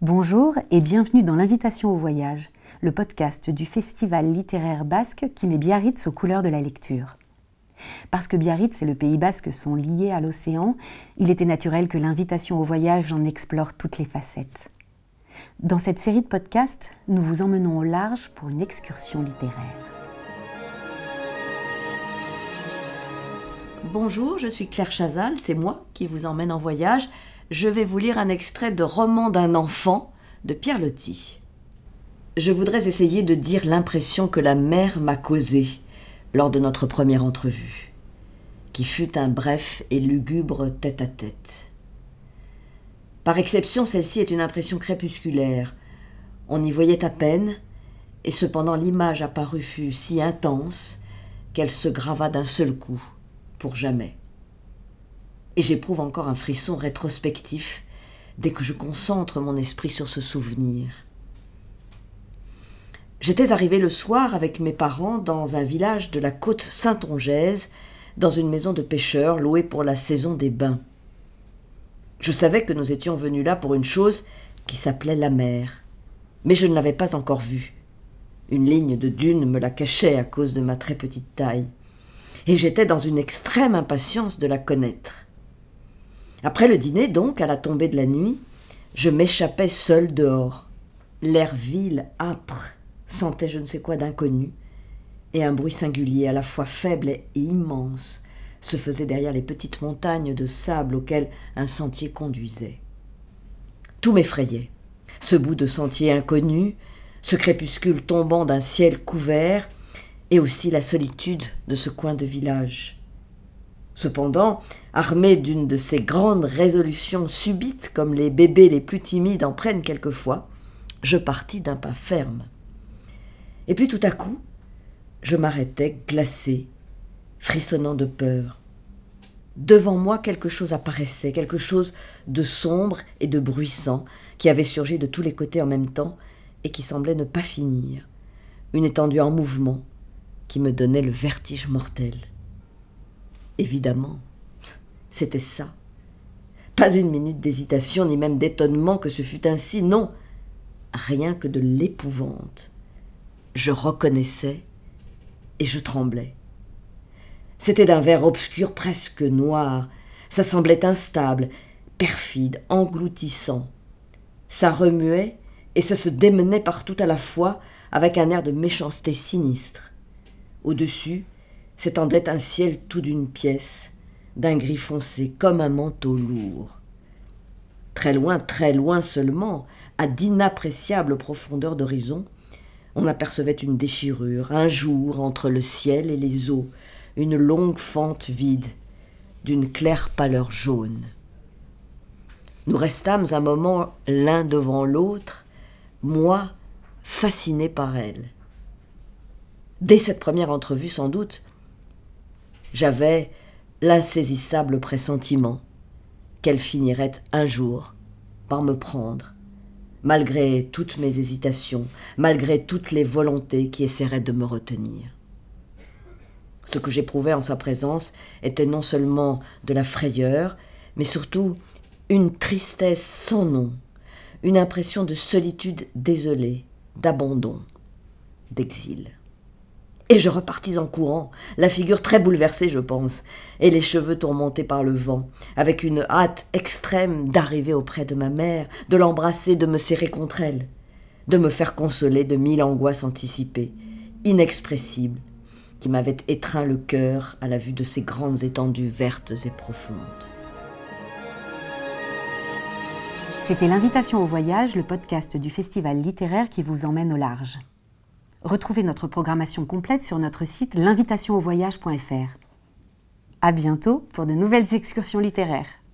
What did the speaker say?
Bonjour et bienvenue dans l'invitation au voyage, le podcast du festival littéraire basque qui met Biarritz aux couleurs de la lecture. Parce que Biarritz et le Pays basque sont liés à l'océan, il était naturel que l'invitation au voyage en explore toutes les facettes. Dans cette série de podcasts, nous vous emmenons au large pour une excursion littéraire. Bonjour, je suis Claire Chazal, c'est moi qui vous emmène en voyage je vais vous lire un extrait de Roman d'un enfant de Pierre Loti. Je voudrais essayer de dire l'impression que la mère m'a causée lors de notre première entrevue, qui fut un bref et lugubre tête-à-tête. Par exception, celle-ci est une impression crépusculaire. On y voyait à peine, et cependant l'image apparue fut si intense qu'elle se grava d'un seul coup, pour jamais et j'éprouve encore un frisson rétrospectif dès que je concentre mon esprit sur ce souvenir. J'étais arrivé le soir avec mes parents dans un village de la côte saint-ongeaise, dans une maison de pêcheurs louée pour la saison des bains. Je savais que nous étions venus là pour une chose qui s'appelait la mer, mais je ne l'avais pas encore vue. Une ligne de dunes me la cachait à cause de ma très petite taille, et j'étais dans une extrême impatience de la connaître. Après le dîner, donc, à la tombée de la nuit, je m'échappais seul dehors. L'air vil, âpre, sentait je ne sais quoi d'inconnu, et un bruit singulier, à la fois faible et immense, se faisait derrière les petites montagnes de sable auxquelles un sentier conduisait. Tout m'effrayait. Ce bout de sentier inconnu, ce crépuscule tombant d'un ciel couvert, et aussi la solitude de ce coin de village. Cependant, armé d'une de ces grandes résolutions subites comme les bébés les plus timides en prennent quelquefois, je partis d'un pas ferme. Et puis tout à coup, je m'arrêtai glacé, frissonnant de peur. Devant moi quelque chose apparaissait, quelque chose de sombre et de bruissant, qui avait surgi de tous les côtés en même temps et qui semblait ne pas finir. Une étendue en mouvement qui me donnait le vertige mortel. Évidemment, c'était ça. Pas une minute d'hésitation ni même d'étonnement que ce fût ainsi, non, rien que de l'épouvante. Je reconnaissais et je tremblais. C'était d'un vert obscur presque noir, ça semblait instable, perfide, engloutissant. Ça remuait et ça se démenait partout à la fois avec un air de méchanceté sinistre. Au-dessus, s'étendait un ciel tout d'une pièce, d'un gris foncé comme un manteau lourd. Très loin, très loin seulement, à d'inappréciables profondeurs d'horizon, on apercevait une déchirure, un jour entre le ciel et les eaux, une longue fente vide, d'une claire pâleur jaune. Nous restâmes un moment l'un devant l'autre, moi fasciné par elle. Dès cette première entrevue, sans doute, j'avais l'insaisissable pressentiment qu'elle finirait un jour par me prendre, malgré toutes mes hésitations, malgré toutes les volontés qui essaieraient de me retenir. Ce que j'éprouvais en sa présence était non seulement de la frayeur, mais surtout une tristesse sans nom, une impression de solitude désolée, d'abandon, d'exil. Et je repartis en courant, la figure très bouleversée, je pense, et les cheveux tourmentés par le vent, avec une hâte extrême d'arriver auprès de ma mère, de l'embrasser, de me serrer contre elle, de me faire consoler de mille angoisses anticipées, inexpressibles, qui m'avaient étreint le cœur à la vue de ces grandes étendues vertes et profondes. C'était l'invitation au voyage, le podcast du festival littéraire qui vous emmène au large. Retrouvez notre programmation complète sur notre site l'invitationauvoyage.fr. À bientôt pour de nouvelles excursions littéraires.